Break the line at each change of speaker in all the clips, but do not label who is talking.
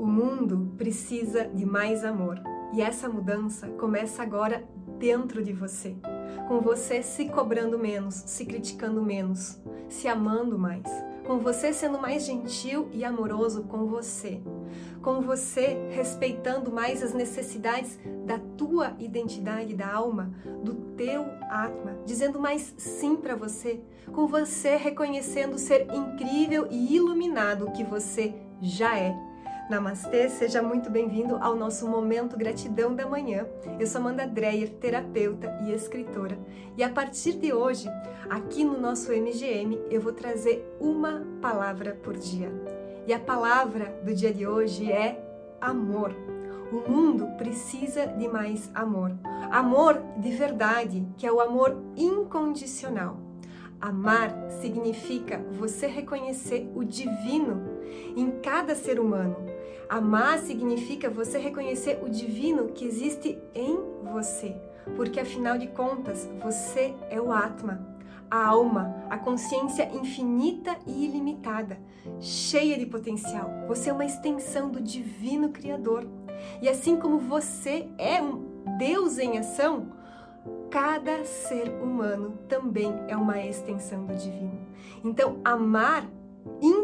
O mundo precisa de mais amor. E essa mudança começa agora dentro de você, com você se cobrando menos, se criticando menos, se amando mais, com você sendo mais gentil e amoroso com você, com você respeitando mais as necessidades da tua identidade da alma, do teu atma, dizendo mais sim para você, com você reconhecendo ser incrível e iluminado que você já é Namastê, seja muito bem-vindo ao nosso Momento Gratidão da Manhã. Eu sou Amanda Dreyer, terapeuta e escritora. E a partir de hoje, aqui no nosso MGM, eu vou trazer uma palavra por dia. E a palavra do dia de hoje é amor. O mundo precisa de mais amor. Amor de verdade, que é o amor incondicional. Amar significa você reconhecer o divino em cada ser humano Amar significa você reconhecer o divino que existe em você, porque afinal de contas, você é o Atma, a alma, a consciência infinita e ilimitada, cheia de potencial. Você é uma extensão do divino Criador. E assim como você é um Deus em ação, cada ser humano também é uma extensão do divino. Então, amar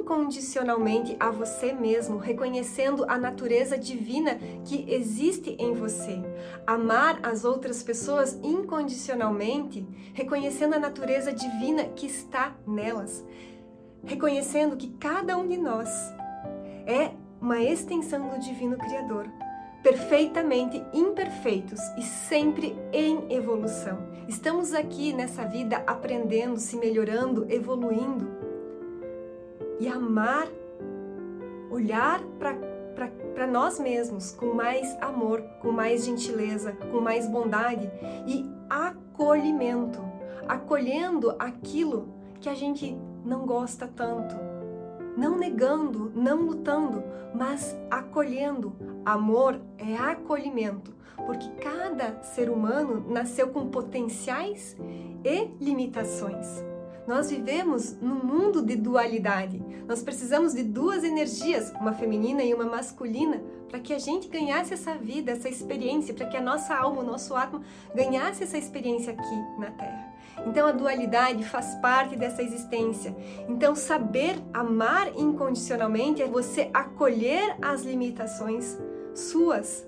incondicionalmente a você mesmo, reconhecendo a natureza divina que existe em você. Amar as outras pessoas incondicionalmente, reconhecendo a natureza divina que está nelas. Reconhecendo que cada um de nós é uma extensão do divino Criador, perfeitamente imperfeitos e sempre em evolução. Estamos aqui nessa vida aprendendo, se melhorando, evoluindo e amar, olhar para nós mesmos com mais amor, com mais gentileza, com mais bondade e acolhimento, acolhendo aquilo que a gente não gosta tanto, não negando, não lutando, mas acolhendo. Amor é acolhimento, porque cada ser humano nasceu com potenciais e limitações. Nós vivemos num mundo de dualidade. Nós precisamos de duas energias, uma feminina e uma masculina, para que a gente ganhasse essa vida, essa experiência, para que a nossa alma, o nosso átomo ganhasse essa experiência aqui na Terra. Então a dualidade faz parte dessa existência. Então saber amar incondicionalmente é você acolher as limitações suas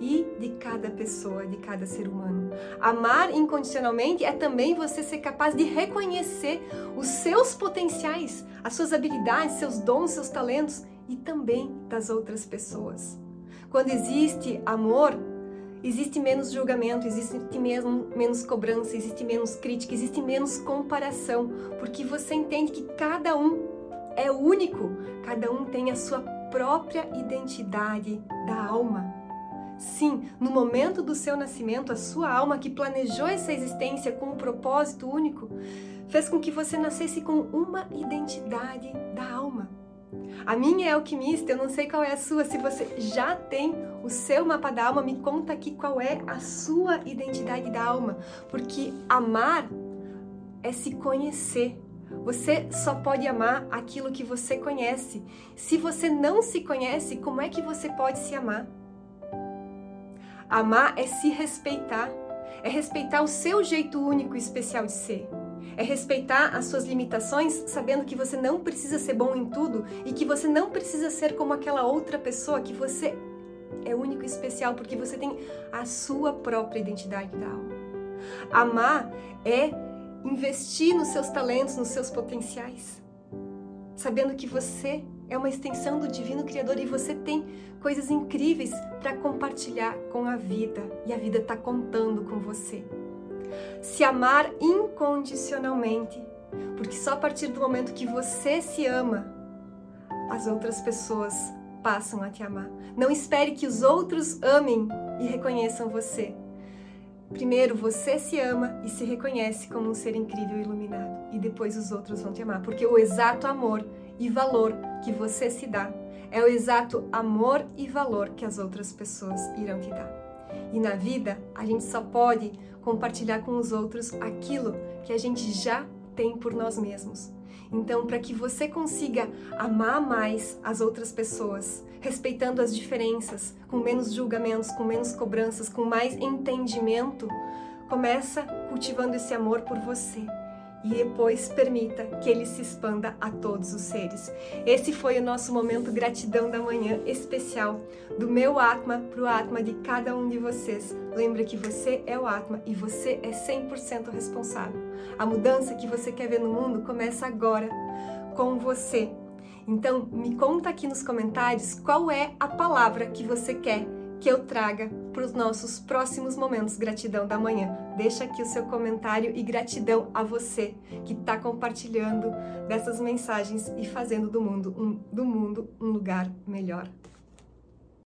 e de cada pessoa, de cada ser humano. Amar incondicionalmente é também você ser capaz de reconhecer os seus potenciais, as suas habilidades, seus dons, seus talentos e também das outras pessoas. Quando existe amor, existe menos julgamento, existe mesmo menos cobrança, existe menos crítica, existe menos comparação, porque você entende que cada um é único, cada um tem a sua própria identidade da alma. Sim, no momento do seu nascimento, a sua alma que planejou essa existência com um propósito único, fez com que você nascesse com uma identidade da alma. A minha é alquimista, eu não sei qual é a sua. Se você já tem o seu mapa da alma, me conta aqui qual é a sua identidade da alma. Porque amar é se conhecer. Você só pode amar aquilo que você conhece. Se você não se conhece, como é que você pode se amar? Amar é se respeitar, é respeitar o seu jeito único e especial de ser. É respeitar as suas limitações, sabendo que você não precisa ser bom em tudo e que você não precisa ser como aquela outra pessoa, que você é único e especial porque você tem a sua própria identidade da alma. Amar é investir nos seus talentos, nos seus potenciais, sabendo que você é uma extensão do Divino Criador e você tem coisas incríveis para compartilhar com a vida e a vida está contando com você. Se amar incondicionalmente, porque só a partir do momento que você se ama, as outras pessoas passam a te amar. Não espere que os outros amem e reconheçam você. Primeiro você se ama e se reconhece como um ser incrível e iluminado, e depois os outros vão te amar, porque o exato amor e valor que você se dá é o exato amor e valor que as outras pessoas irão te dar. E na vida, a gente só pode compartilhar com os outros aquilo que a gente já tem por nós mesmos. Então, para que você consiga amar mais as outras pessoas, respeitando as diferenças, com menos julgamentos, com menos cobranças, com mais entendimento, começa cultivando esse amor por você e depois permita que ele se expanda a todos os seres. Esse foi o nosso momento gratidão da manhã especial do meu Atma para o Atma de cada um de vocês. Lembra que você é o Atma e você é 100% responsável. A mudança que você quer ver no mundo começa agora com você. Então, me conta aqui nos comentários qual é a palavra que você quer que eu traga para os nossos próximos momentos Gratidão da Manhã. Deixa aqui o seu comentário e gratidão a você que está compartilhando dessas mensagens e fazendo do mundo um, do mundo um lugar melhor.